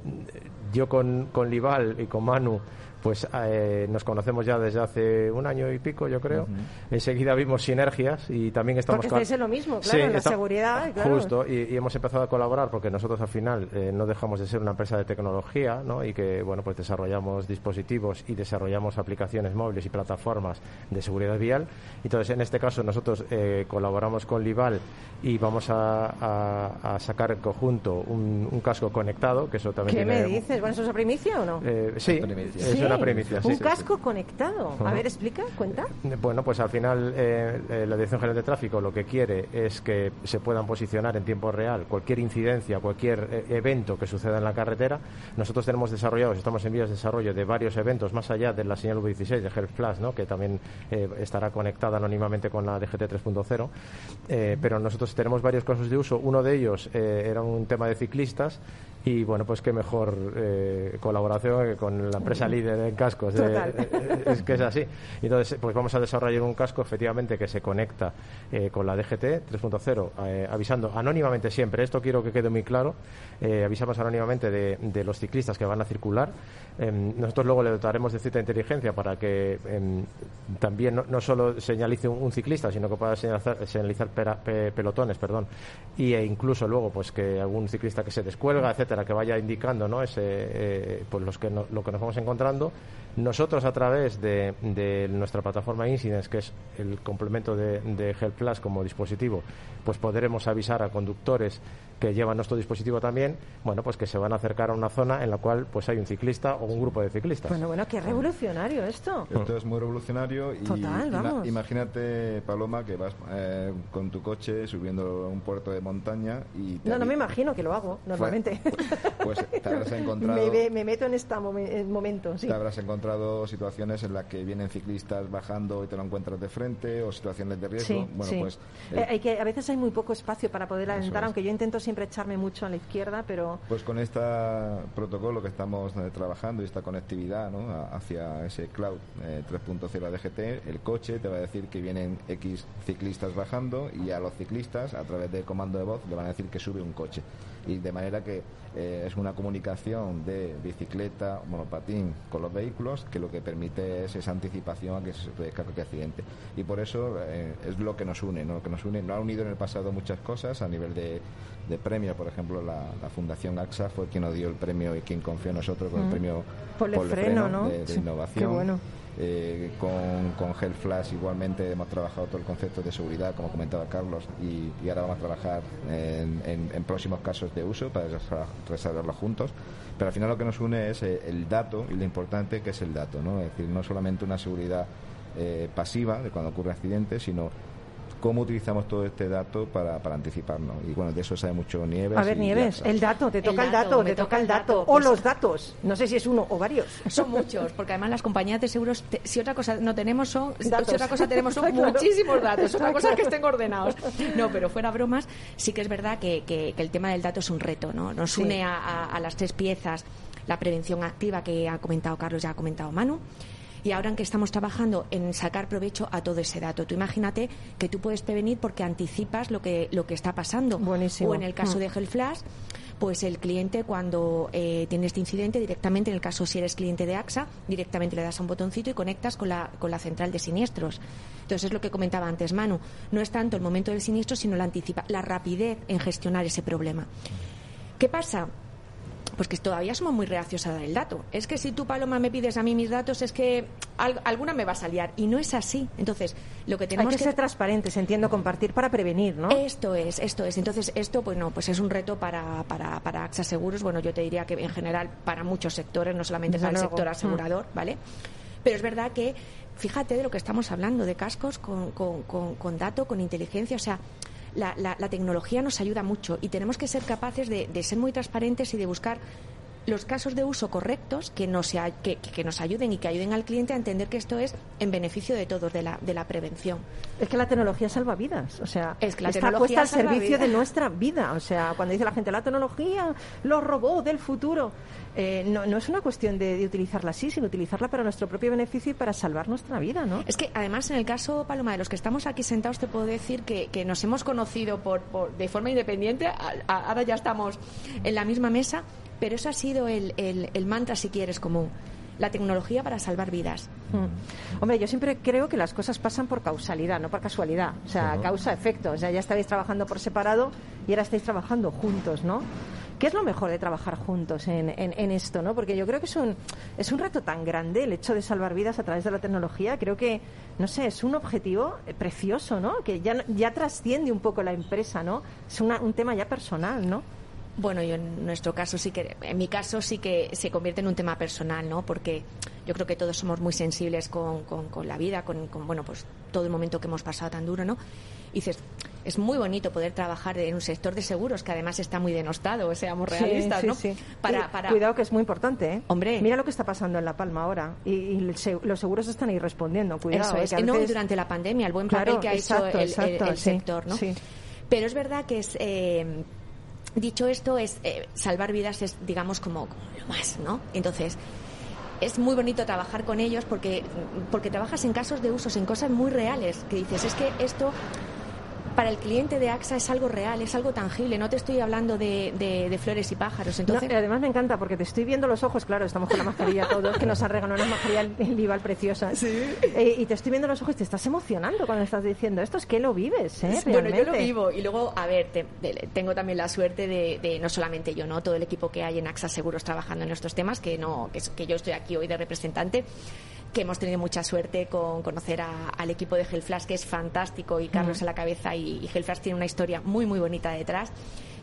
yo con, con Lival y con Manu pues eh, nos conocemos ya desde hace un año y pico, yo creo. Enseguida vimos sinergias y también estamos... Porque estáis en lo mismo, claro, Sí, en la está- seguridad, claro. Justo, y, y hemos empezado a colaborar porque nosotros al final eh, no dejamos de ser una empresa de tecnología, ¿no? Y que, bueno, pues desarrollamos dispositivos y desarrollamos aplicaciones móviles y plataformas de seguridad vial. Entonces, en este caso, nosotros eh, colaboramos con Lival y vamos a, a- a sacar en conjunto un, un casco conectado, que eso también ¿Qué me dices? Bueno, ¿eso es a primicia o no? Eh, sí, es Sí. Una primicia. sí. Un casco conectado. A ver, explica, cuenta. Bueno, pues al final eh, eh, la Dirección General de Tráfico lo que quiere es que se puedan posicionar en tiempo real cualquier incidencia, cualquier eh, evento que suceda en la carretera. Nosotros tenemos desarrollados, estamos en vías de desarrollo de varios eventos más allá de la señal V16 de Health Plus, ¿no? que también eh, estará conectada anónimamente con la DGT 3.0. Eh, pero nosotros tenemos varios casos de uso. Uno de ellos era un tema de ciclistas y bueno, pues qué mejor eh, colaboración que con la empresa líder en cascos. de- Total. eh, es que es así. Entonces, pues vamos a desarrollar un casco efectivamente que se conecta eh, con la DGT 3.0, eh, avisando anónimamente siempre. Esto quiero que quede muy claro. eh, avisamos anónimamente de, de los ciclistas que van a circular. Em, nosotros luego le dotaremos de cierta inteligencia para que em, también no, solo señalice un, ciclista, sino que pueda señalizar, señalizar pelotones, perdón, y e incluso luego pues que algún ciclista que se descuelga, etcétera, que vaya indicando, ¿no? Ese, eh, pues los que no- lo que nos vamos encontrando. Nosotros a través de, de nuestra plataforma Incidents, que es el complemento de, de Help Plus como dispositivo, pues podremos avisar a conductores que llevan nuestro dispositivo también, bueno, pues que se van a acercar a una zona en la cual pues hay un ciclista o un grupo de ciclistas. Bueno, bueno, qué revolucionario esto. Esto es muy revolucionario y Total, ima- vamos. imagínate, Paloma, que vas eh, con tu coche subiendo un puerto de montaña y te No, no me imagino que lo hago, normalmente. pues te habrás encontrado me, ve- me meto en este momento, sí. te habrás encontrado situaciones en las que vienen ciclistas bajando y te lo encuentras de frente o situaciones de riesgo. Sí, bueno, sí. pues Eh, hay que, a veces hay muy poco espacio para poder alentar, es. aunque yo intento siempre echarme mucho a la izquierda, pero Pues con este protocolo que estamos eh, trabajando y esta conectividad hacia ese cloud eh, 3.0 ADGT, el coche te va a decir que vienen X ciclistas bajando y a los ciclistas, a través del comando de voz, le van a decir que sube un coche. Y de manera que eh, es una comunicación de bicicleta, monopatín con los vehículos que lo que permite es esa anticipación a que se produzca cualquier accidente. Y por eso eh, es lo que nos une, ¿no? Lo que nos une, nos ha unido en el pasado muchas cosas a nivel de, de premio, por ejemplo, la, la Fundación AXA fue quien nos dio el premio y quien confió en nosotros con el premio Ponle Ponle freno, ¿no? de, de Sí, innovación. qué bueno. Eh, con, con Health Flash igualmente hemos trabajado todo el concepto de seguridad, como comentaba Carlos, y, y ahora vamos a trabajar en, en- en próximos casos de uso para desarrollarlos juntos. Pero al final lo que nos une es eh, el dato y lo importante que es el dato, ¿no? Es decir, no solamente una seguridad eh, pasiva de cuando ocurre accidente, sino cómo utilizamos todo este dato para, para anticiparnos. Y bueno, de eso sabe mucho Nieves. A ver, Nieves, el dato, te toca el dato, dato, me te toca toca el dato. dato, O pues- los datos. No sé si es uno o varios. Son muchos, porque además las compañías de seguros, te- si otra cosa no tenemos son, Datos. si otra cosa tenemos son Claro. muchísimos datos, otra cosa es que estén ordenados. No, pero fuera bromas, sí que es verdad que, que- que el tema del dato es un reto, ¿no? Nos Sí. une a, a- a las tres piezas, la prevención activa que ha comentado Carlos, ya ha comentado Manu. Y ahora en que estamos trabajando en sacar provecho a todo ese dato. Tú imagínate que tú puedes prevenir porque anticipas lo que, lo que está pasando. Buenísimo. O en el caso Mm. de Health Flash, pues el cliente cuando eh, tiene este incidente directamente, en el caso si eres cliente de AXA, directamente le das a un botoncito y conectas con la, con la central de siniestros. Entonces es lo que comentaba antes Manu, no es tanto el momento del siniestro, sino la anticipa, la rapidez en gestionar ese problema. ¿Qué pasa? Pues que todavía somos muy reacios a dar el dato. Es que si tú, Paloma, me pides a mí mis datos, es que al- alguna me va a salir. Y no es así. Entonces, lo que Hay tenemos que ser transparentes, entiendo, compartir para prevenir, ¿no? esto es, esto es. Entonces, esto, pues no, pues es un reto para, para, para AXA Seguros. Bueno, yo te diría que en general para muchos sectores, no solamente Desde para el sector asegurador, ¿vale? Pero es verdad que, fíjate de lo que estamos hablando, de cascos con, con, con, con dato, con inteligencia, o sea, la, la, la tecnología nos ayuda mucho y tenemos que ser capaces de, de ser muy transparentes y de buscar los casos de uso correctos que nos, que, que nos ayuden y que ayuden al cliente a entender que esto es en beneficio de todos, de la, de la prevención. Es que la tecnología salva vidas, o sea, Es que la está puesta al servicio de nuestra vida. O sea, cuando dice la gente la tecnología, los robots del futuro, eh, no, no es una cuestión de, de utilizarla así, sino utilizarla para nuestro propio beneficio y para salvar nuestra vida, ¿no? Es que además en el caso, Paloma, de los que estamos aquí sentados, te puedo decir que, que nos hemos conocido por, por- de forma independiente, a- a- ahora ya estamos en la misma mesa, pero eso ha sido el, el- el mantra, si quieres, común. la tecnología para salvar vidas. Mm. Hombre, yo siempre creo que las cosas pasan por causalidad, no por casualidad. O sea, causa-efecto. O sea, ya estabais trabajando por separado y ahora estáis trabajando juntos, ¿no? ¿Qué es lo mejor de trabajar juntos en, en- en esto, no? Porque yo creo que es un, es un reto tan grande el hecho de salvar vidas a través de la tecnología. Creo que, no sé, es un objetivo eh, precioso, ¿no? Que ya, ya trasciende un poco la empresa, ¿no? Es una- un tema ya personal, ¿no? Bueno, yo en nuestro caso sí que, en mi caso sí que se convierte en un tema personal, ¿no? Porque yo creo que todos somos muy sensibles con, con- con la vida, con, con, bueno, pues todo el momento que hemos pasado tan duro, ¿no? Y dices, es muy bonito poder trabajar en un sector de seguros que además está muy denostado, seamos Sí, realistas, sí, ¿no? sí. Para, Sí, para, Cuidado que es muy importante, ¿eh? Hombre. Mira lo que está pasando en La Palma ahora. Y, y los seguros están ahí respondiendo. Cuidado, Eso ¿eh? es, que a no, durante la pandemia, el buen Claro, papel que ha exacto, hecho el, el- exacto, el sí, sector, ¿no? sí. Pero es verdad que es, eh, dicho esto, es eh, salvar vidas es, digamos, como, como lo más, ¿no? Entonces, es muy bonito trabajar con ellos porque, porque trabajas en casos de usos, en cosas muy reales, que dices, es que esto para el cliente de AXA es algo real, es algo tangible, no te estoy hablando de, de- de flores y pájaros. Entonces, No, además me encanta porque te estoy viendo los ojos, claro, estamos con la mascarilla todos, que nos han regalado una mascarilla Lival preciosa. Eh, y te estoy viendo los ojos y te estás emocionando cuando estás diciendo esto, es que lo vives, ¿eh? Bueno, yo lo Realmente. vivo y luego, a ver, te- de- tengo también la suerte de, de no solamente yo, no todo el equipo que hay en AXA Seguros trabajando en estos temas, que no, que yo estoy aquí hoy de representante, que hemos tenido mucha suerte con conocer a- al equipo de Gelflash, que es fantástico y Carlos a la cabeza y, y Gelflash tiene una historia muy muy bonita detrás.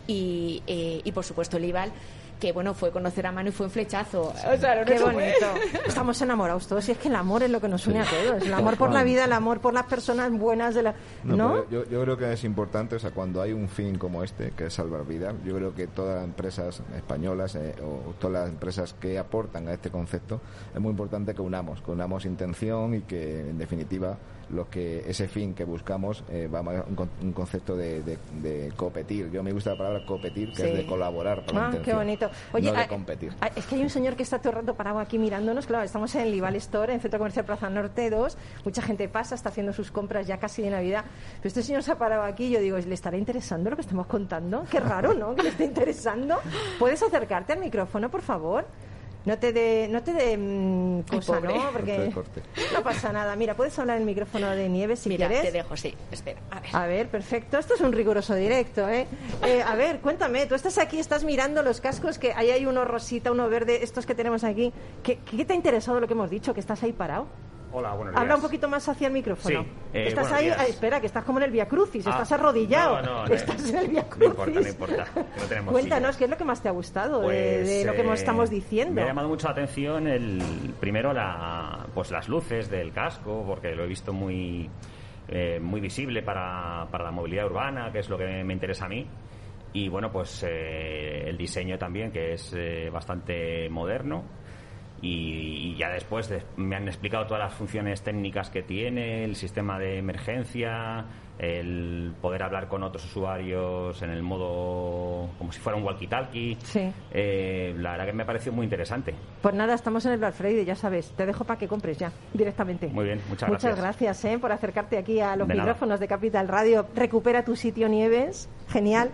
Y, eh, y por supuesto el Ival que bueno fue conocer a Manu y fue un flechazo. O sea, no Qué bonito. Estamos enamorados todos y es que el amor es lo que nos une a todos. El amor por la vida, el amor por las personas buenas de la... No, Yo, yo creo que es importante, o sea, cuando hay un fin como este, que es salvar vidas, yo creo que todas las empresas españolas eh, o todas las empresas que aportan a este concepto, es muy importante que unamos, que unamos intención y que, en definitiva, los que ese fin que buscamos eh, va a un, un concepto de, de, de competir. Yo me gusta la palabra competir, que Sí. es de colaborar por Ah, qué bonito. Oye, no de ah, competir. ah, es que hay un señor que está todo el rato parado aquí mirándonos. Claro, estamos en el Lival Store, en Centro Comercial Plaza Norte 2. Mucha gente pasa, está haciendo sus compras ya casi de Navidad. Pero este señor se ha parado aquí y yo digo, ¿le estará interesando lo que estamos contando? Qué raro, ¿no? Que le esté interesando. ¿Puedes acercarte al micrófono, por favor? No te dé no te dé mm, cosa, pobre. ¿no? Porque Corte, no pasa nada. Mira, puedes hablar en el micrófono de Nieves si Mira, quieres. te dejo, sí. Espera, a ver. A ver, perfecto. Esto es un riguroso directo, ¿eh? Eh, A ver, cuéntame, tú estás aquí, estás mirando los cascos, que ahí hay uno rosita, uno verde, estos que tenemos aquí. ¿Qué, qué te ha interesado lo que hemos dicho, que estás ahí parado? Hola, buenos Habla un poquito más hacia el micrófono. Sí, eh, estás ahí, ah, espera, que estás como en el Via Crucis, Ah, estás arrodillado. no, no, no, estás en el Via No Crucis. importa, no importa. no tenemos Cuéntanos, silla. ¿qué es lo que más te ha gustado de- Pues, de, lo que eh, estamos diciendo? Me ha llamado mucho la atención el primero la pues las luces del casco porque lo he visto muy eh, muy visible para, para la movilidad urbana que es lo que me interesa a mí y bueno pues eh, el diseño también que es eh, bastante moderno y, y ya después de- me han explicado todas las funciones técnicas que tiene, el sistema de emergencia, el poder hablar con otros usuarios en el modo como si fuera un walkie-talkie. Sí. Eh, la verdad que me ha parecido muy interesante. Pues nada, estamos en el Black Friday, ya sabes. Te dejo para que compres ya, directamente. Muy bien, muchas Muchas gracias. gracias ¿eh? por acercarte aquí a los De nada. micrófonos de Capital Radio. Recupera tu sitio Nieves. Genial.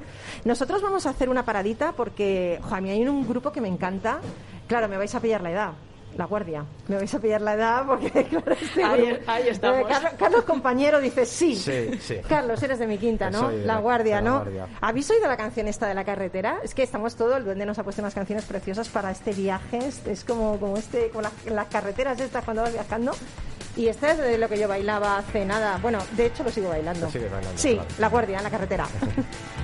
Nosotros vamos a hacer una paradita porque, jo, a mí hay un grupo que me encanta. Claro, me vais a pillar la edad. La guardia. Me vais a pillar la edad porque, claro, este Ahí- grupo- ahí estamos. Eh, Carlos, Carlos, compañero, dice sí. Sí, sí. Carlos, eres de mi quinta, ¿no? La la- guardia, de la ¿no? Guardia. ¿Habéis oído la canción esta de la carretera? Es que estamos todo, el duende nos ha puesto unas canciones preciosas para este viaje. Es, como, como este, como las, las carreteras estas cuando vas viajando. Y esta es de lo que yo bailaba hace nada. Bueno, de hecho lo sigo bailando. Lo sigues bailando, sí, claro. la guardia, en la carretera.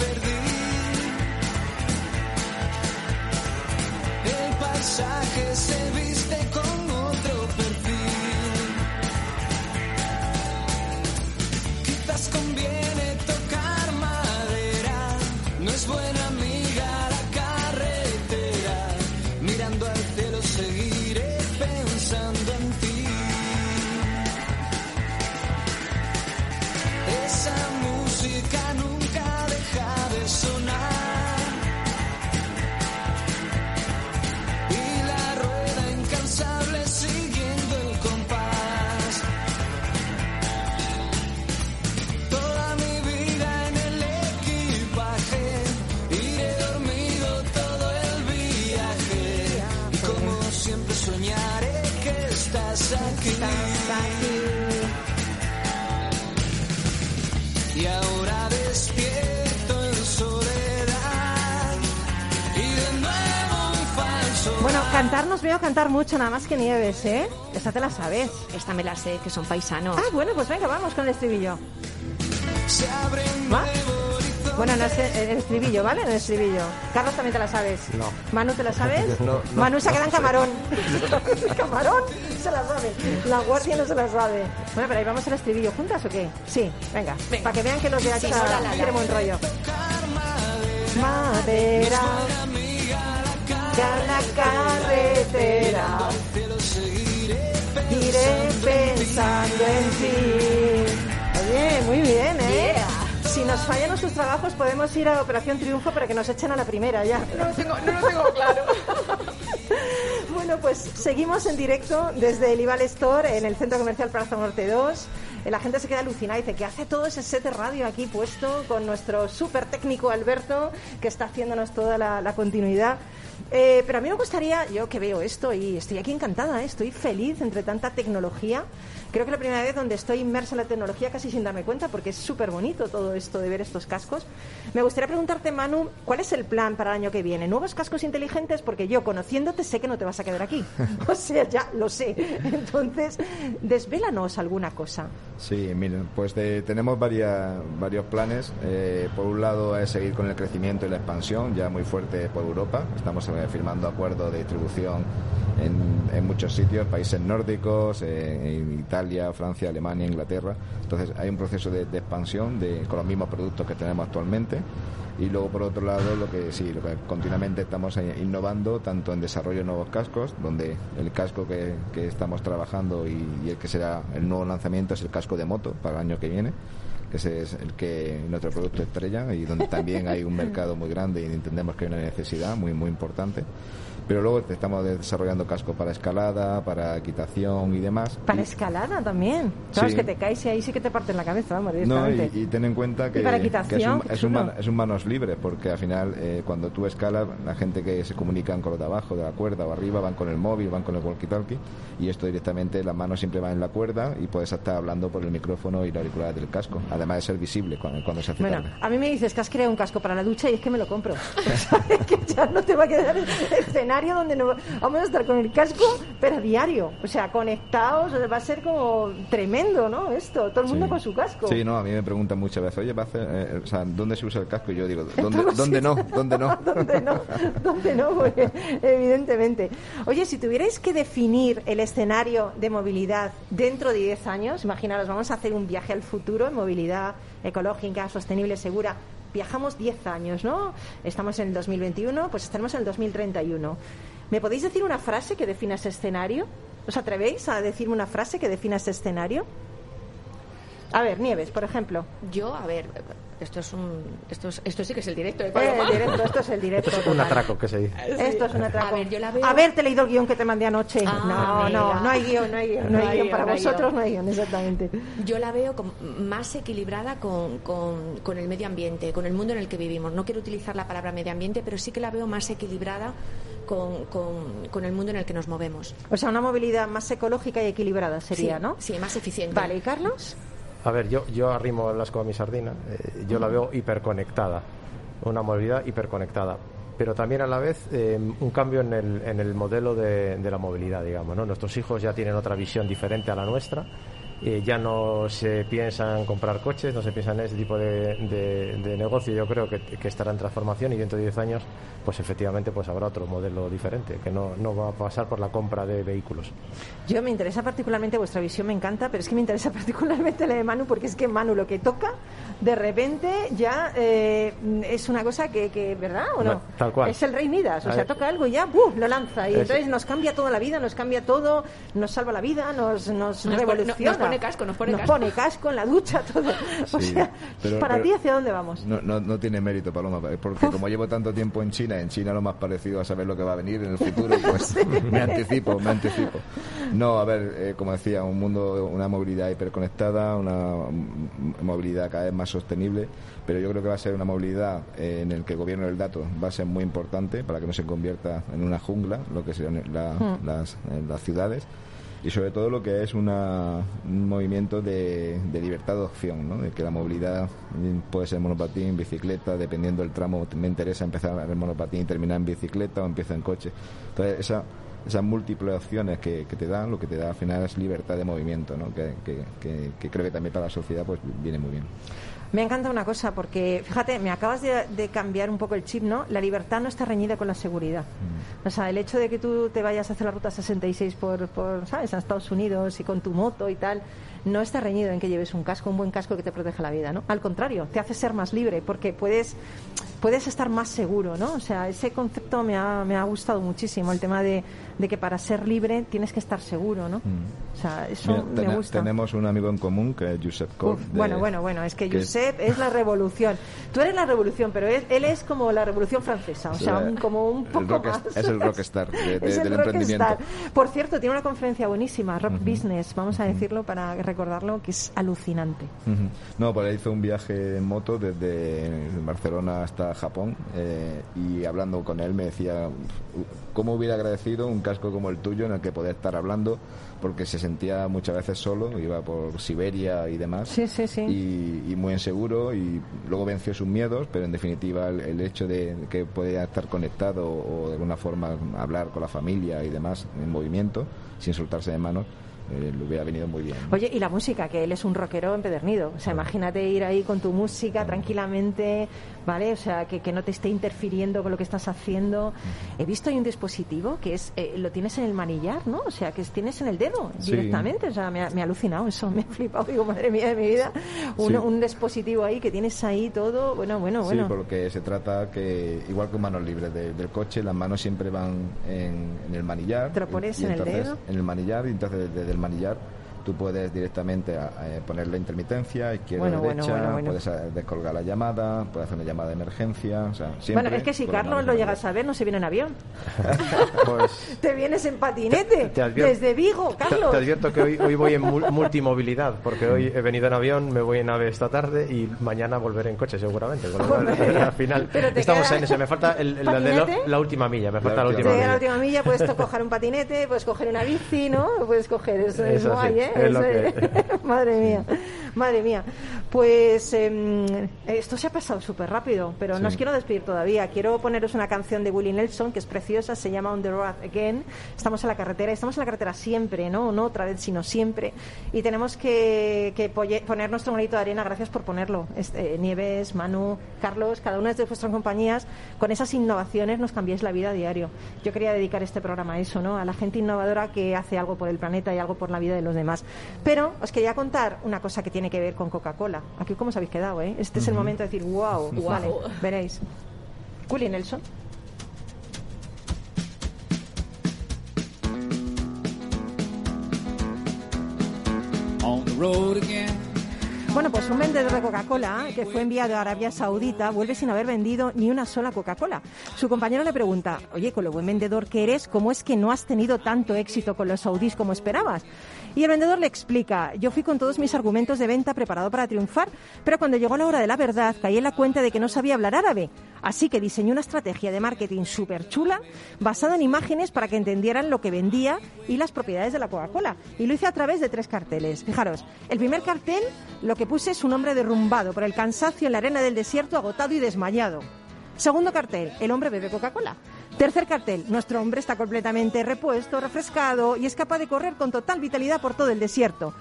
perdí. El paisaje se viste con otro perfil. Quizás conviene tocar madera. No es buena estás aquí. Y ahora despierto en soledad y de nuevo un falso. Bueno, cantar nos veo cantar mucho, nada más que Nieves, ¿eh? Esta te la sabes. Esta me la sé, que son paisanos. Ah, bueno, pues venga, vamos con el estribillo. Se abren ¿Va? Bueno, no es el el estribillo, ¿vale? El estribillo. Carlos también te la sabes. No. Manu, ¿te la sabes? No, no, Manu se no queda en sé. camarón. camarón se la sabe. La guardia no se la sabe. Bueno, pero ahí vamos al estribillo. ¿Juntas o qué? Sí, venga. Para que vean que los de Sí, Hacha la. tienen buen rollo. Madera. Ya la carretera. Iré pensando en ti. Oye, muy bien, ¿eh? Si nos fallan nuestros trabajos, podemos ir a Operación Triunfo para que nos echen a la primera ya. No lo tengo, no lo tengo claro. Bueno, pues seguimos en directo desde el Ival Store en el Centro Comercial Plaza Norte 2. Eh, La gente se queda alucinada y dice que hace todo ese set de radio aquí puesto con nuestro súper técnico Alberto que está haciéndonos toda la, la continuidad. Eh, pero a mí me gustaría, yo que veo esto y estoy aquí encantada, ¿eh? estoy feliz entre tanta tecnología. Creo que la primera vez donde estoy inmersa en la tecnología casi sin darme cuenta porque es súper bonito todo esto de ver estos cascos. Me gustaría preguntarte, Manu, ¿cuál es el plan para el año que viene? ¿Nuevos cascos inteligentes? Porque yo, conociéndote, sé que no te vas a quedar aquí. O sea, ya lo sé. Entonces, desvélanos alguna cosa. Sí, miren, pues de- tenemos varias, varios planes. Eh, por un lado es seguir con el crecimiento y la expansión, ya muy fuerte por Europa. Estamos firmando acuerdos de distribución en, muchos sitios, países nórdicos, eh, Italia, Francia, Alemania, Inglaterra. Entonces hay un proceso de, expansión de, con los mismos productos que tenemos actualmente. Y luego, por otro lado, lo que sí, lo que continuamente estamos eh, innovando, tanto en desarrollo de nuevos cascos, donde el casco que, estamos trabajando y el que será el nuevo lanzamiento es el casco de moto para el año que viene, que ese es el que nuestro producto estrella y donde también hay un mercado muy grande y entendemos que hay una necesidad muy, muy importante. Pero luego estamos desarrollando casco para escalada, para equitación y demás. Para Y- escalada también. Sabes Sí. que te caes y ahí sí que te parten la cabeza, vamos, No, y, y ten en cuenta que, para que es, un, es, un man- es un manos libres, porque al final, eh, cuando tú escalas, la gente que se comunican con los de abajo, de la cuerda o arriba, van con el móvil, van con el walkie-talkie, y esto directamente, las manos siempre van en la cuerda y puedes estar hablando por el micrófono y la auricular del casco, además de ser visible cuando, cuando se hace Bueno, tarde. a mí me dices que has creado un casco para la ducha y es que me lo compro. ¿Sabes? que ya no te va a quedar escenario donde no vamos a estar con el casco, pero a diario. O sea, conectados, o sea, va a ser como tremendo, ¿no? Esto, todo el mundo Sí. con su casco. Sí, no, a mí me preguntan muchas veces, oye, ¿va eh, o sea, ¿dónde se usa el casco? Y yo digo, ¿dónde, todos ¿dónde no? ¿Dónde no? ¿Dónde no? ¿Dónde no? Porque, evidentemente. Oye, si tuvierais que definir el escenario de movilidad dentro de 10 años, imaginaros, vamos a hacer un viaje al futuro en movilidad ecológica, sostenible, segura. Viajamos 10 años, ¿no? Estamos en el 2021, pues estaremos en el 2031. ¿Me podéis decir una frase que defina ese escenario? ¿Os atrevéis a decirme una frase que defina ese escenario? A ver, Nieves, por ejemplo. Yo, a ver, esto es un. Esto, es- esto sí que es el directo Eh, Paloma. el directo, esto es el directo. Esto es un atraco que se dice. Esto es un atraco. A ver, yo la veo- Haberte leído el guion que te mandé anoche. Ah, no, no, mira. no hay guion, no hay guion, no hay guion. Para no hay vosotros guion. no hay guion, exactamente. Yo la veo como más equilibrada con, con- con el medio ambiente, con el mundo en el que vivimos. No quiero utilizar la palabra medio ambiente, pero sí que la veo más equilibrada con, con- con el mundo en el que nos movemos. O sea, una movilidad más ecológica y equilibrada sería, Sí, ¿no? Sí, más eficiente. Vale, ¿y Carlos? A ver, yo, yo arrimo el asco a mi sardina. eh, yo la veo hiperconectada. Una movilidad hiperconectada. Pero también a la vez eh, un cambio en el, en el modelo de, de la movilidad, digamos. ¿no? Nuestros hijos ya tienen otra visión diferente a la nuestra. Eh, ya no se piensa en comprar coches, no se piensa en ese tipo de, de- de negocio. Yo creo que, que estará en transformación y dentro de 10 años, pues efectivamente, pues habrá otro modelo diferente que no, no va a pasar por la compra de vehículos. Yo me interesa particularmente vuestra visión, me encanta, pero es que me interesa particularmente la de Manu, porque es que Manu lo que toca, de repente ya eh, es una cosa que, que, ¿verdad o no? No, tal cual. Es el rey Midas, o A sea, ver. toca algo y ya, ¡buf! lo lanza. Y Es- entonces nos cambia toda la vida, nos cambia todo, nos salva la vida, nos, nos, revoluciona. nos pone casco, nos pone nos casco. pone casco en la ducha, todo. O Sí, sea, pero- para ti, ¿hacia dónde vamos? No, no, no tiene mérito, Paloma, porque como llevo tanto tiempo en China, en China lo más parecido a saber lo que va a venir en el futuro, pues me anticipo, me anticipo. No, a ver, eh, como decía, un mundo, una movilidad hiperconectada, una mm, movilidad cada vez más sostenible, pero yo creo que va a ser una movilidad eh, en el que el gobierno del dato va a ser muy importante para que no se convierta en una jungla, lo que serán la- Hmm. las, eh, las ciudades y sobre todo lo que es una, un movimiento de, de libertad de opción, ¿no? de que la movilidad puede ser monopatín, bicicleta, dependiendo del tramo, me interesa empezar en monopatín y terminar en bicicleta o empiezo en coche. Entonces, esa, esas múltiples opciones que, te dan, lo que te da al final es libertad de movimiento, ¿no? que, que, que, que creo que también para la sociedad pues viene muy bien. Me encanta una cosa, porque fíjate, me acabas de, de cambiar un poco el chip, ¿no? La libertad no está reñida con la seguridad. O sea, el hecho de que tú te vayas a hacer la ruta 66 por, por, ¿sabes?, a Estados Unidos y con tu moto y tal, no está reñido en que lleves un casco, un buen casco que te protege la vida, ¿no? Al contrario, te hace ser más libre, porque puedes puedes estar más seguro, ¿no? O sea, ese concepto me ha, me ha gustado muchísimo, el tema de, de que para ser libre tienes que estar seguro, ¿no? O sea, eso Mira, me gusta. Tenemos un amigo en común que es Josep Koch. Uf, de- bueno, bueno, bueno, es que que Josep es la revolución. Tú eres la revolución, pero él, él es como la revolución francesa, o sea, un- como un poco rock más. es el rockstar de- de- Es el del emprendimiento. Por cierto, tiene una conferencia buenísima, Rock Business, vamos a decirlo para recordarlo, que es alucinante. No, pues él hizo un viaje en moto desde Barcelona hasta Japón eh, y hablando con él me decía cómo hubiera agradecido un casco como el tuyo en el que poder estar hablando porque se sentía muchas veces solo, iba por Siberia y demás Sí, sí, sí. y, y muy inseguro y luego venció sus miedos, pero en definitiva el, el hecho de que podía estar conectado o de alguna forma hablar con la familia y demás en movimiento sin soltarse de manos eh, le hubiera venido muy bien. Oye, y la música, que él es un rockero empedernido. O sea, imagínate ir ahí con tu música tranquilamente, ¿vale? O sea, que, que no te esté interfiriendo con lo que estás haciendo. He visto hay un dispositivo que es, eh, lo tienes en el manillar, ¿no? O sea, que es- tienes en el dedo Sí. directamente. O sea, me ha, me ha alucinado eso, me ha flipado. Digo, madre mía de mi vida, un, Sí. un dispositivo ahí que tienes ahí todo. Bueno, bueno, bueno. Sí, porque se trata que, igual que manos libres de- del coche, las manos siempre van en, en el manillar. Te lo pones y en el entonces, dedo. En el manillar, y entonces desde el manillar tú puedes directamente a- a poner la intermitencia, izquierda Bueno, derecha, bueno, bueno. puedes a- descolgar la llamada, puedes hacer una llamada de emergencia, o sea, siempre Bueno, es que si Carlos lo llegas a ver, no se viene en avión. Pues Te vienes en patinete. te advierto- desde Vigo, te, Carlos. te advierto que hoy, hoy voy en mul- multimovilidad, porque hoy he venido en avión, me voy en ave esta tarde y mañana volveré en coche seguramente. Al final estamos en eso. Me falta el, el- la, de lo- ¿Patinete? la última milla, me falta la última última Te llega la milla. última milla, puedes to- coger un patinete, puedes coger una bici, ¿no? Puedes coger eso, es sí, guay, ¿eh? Es lo que- Madre mía, madre mía. Pues em, esto se ha pasado súper rápido, pero no os quiero despedir todavía. Quiero poneros una canción de Willie Nelson que es preciosa, se llama On the Road Again. Estamos en la carretera, estamos en la carretera siempre, ¿no? No otra vez, sino siempre. Y tenemos que, que poner nuestro granito de arena, gracias por ponerlo. Este, Nieves, Manu, Carlos, cada una de vuestras compañías, con esas innovaciones nos cambiáis la vida a diario. Yo quería dedicar este programa a eso, ¿no? A la gente innovadora que hace algo por el planeta y algo por la vida de los demás. Pero os quería contar una cosa que tiene que ver con Coca-Cola. Aquí, ¿cómo os habéis quedado, eh? Este es el momento de decir, wow, Guau. vale, veréis. Willie Nelson. on the road again. Bueno, pues un vendedor de Coca-Cola que fue enviado a Arabia Saudita vuelve sin haber vendido ni una sola Coca-Cola. Su compañero le pregunta, oye, con lo buen vendedor que eres, ¿cómo es que no has tenido tanto éxito con los saudíes como esperabas? Y el vendedor le explica, yo fui con todos mis argumentos de venta preparado para triunfar, pero cuando llegó la hora de la verdad caí en la cuenta de que no sabía hablar árabe. Así que diseñé una estrategia de marketing súper chula, basada en imágenes para que entendieran lo que vendía y las propiedades de la Coca-Cola. Y lo hice a través de tres carteles. Fijaros, el primer cartel lo que puse es un hombre derrumbado por el cansancio en la arena del desierto, agotado y desmayado. Segundo cartel, el hombre bebe Coca-Cola. Tercer cartel, nuestro hombre está completamente repuesto, refrescado y es capaz de correr con total vitalidad por todo el desierto.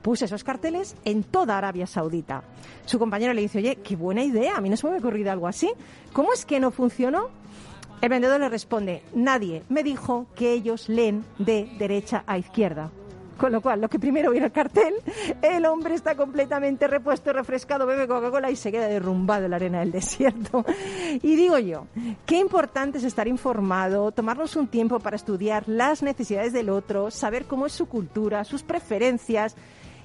Puse esos carteles en toda Arabia Saudita. Su compañero le dice, oye, qué buena idea, a mí no se me había ocurrido algo así. ¿Cómo es que no funcionó? El vendedor le responde, nadie me dijo que ellos leen de derecha a izquierda. Con lo cual, lo que primero viene el cartel, el hombre está completamente repuesto, refrescado, bebe Coca-Cola y se queda derrumbado en la arena del desierto. Y digo yo, qué importante es estar informado, tomarnos un tiempo para estudiar las necesidades del otro, saber cómo es su cultura, sus preferencias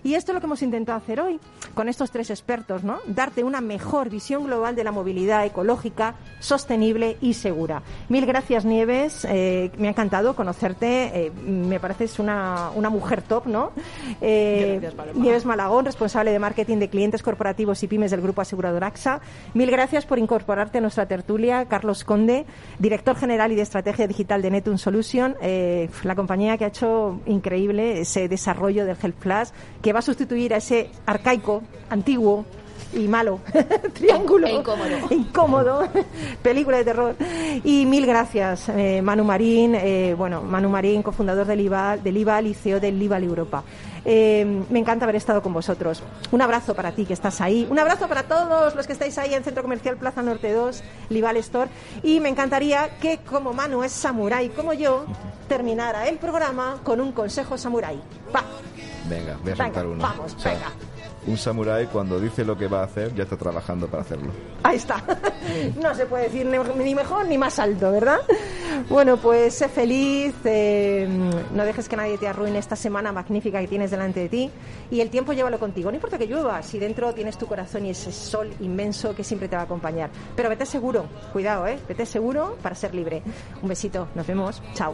Y esto es lo que hemos intentado hacer hoy con estos tres expertos, ¿no? Darte una mejor visión global de la movilidad ecológica, sostenible y segura. Mil gracias, Nieves. Eh, me ha encantado conocerte. Eh, me pareces una, una mujer top, ¿no? Eh, Gracias. Nieves Malagón, responsable de marketing de clientes corporativos y pymes del Grupo Asegurador AXA. Mil gracias por incorporarte a nuestra tertulia. Carlos Conde, director general y de estrategia digital de Netun Solution, la compañía que ha hecho increíble ese desarrollo del Health Plus, que va a sustituir a ese arcaico, antiguo y malo triángulo. E incómodo. incómodo. Película de terror. Y mil gracias eh, Manu Marín eh, bueno Manu Marín cofundador del IVAL del IVAL y CEO del IVAL Europa. Eh, me encanta haber estado con vosotros. Un abrazo para ti que estás ahí. Un abrazo para todos los que estáis ahí en Centro Comercial Plaza Norte 2 Lival Store. Y me encantaría que como Manu es samurái como yo terminara el programa con un consejo samurái. Va Venga, voy a Venga, soltar uno. vamos, O sea, venga. Un samurái cuando dice lo que va a hacer ya está trabajando para hacerlo. Ahí está. No se puede decir ni ni mejor ni más alto, ¿verdad? Bueno, pues sé feliz, eh, no dejes que nadie te arruine esta semana magnífica que tienes delante de ti y el tiempo llévalo contigo. No importa que llueva, si dentro tienes tu corazón y ese sol inmenso que siempre te va a acompañar. Pero vete seguro, cuidado, ¿eh? Vete seguro para ser libre. Un besito, nos vemos, chao.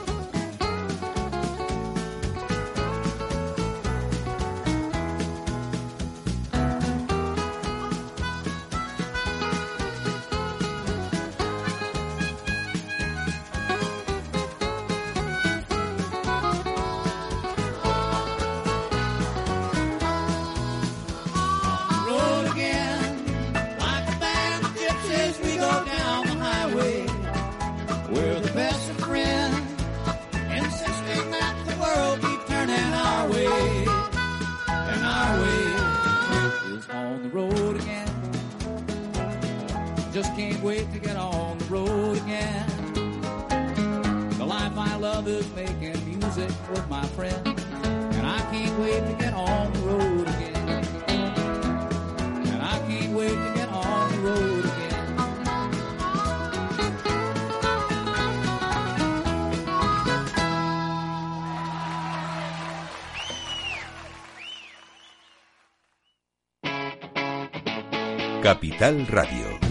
Capital Radio.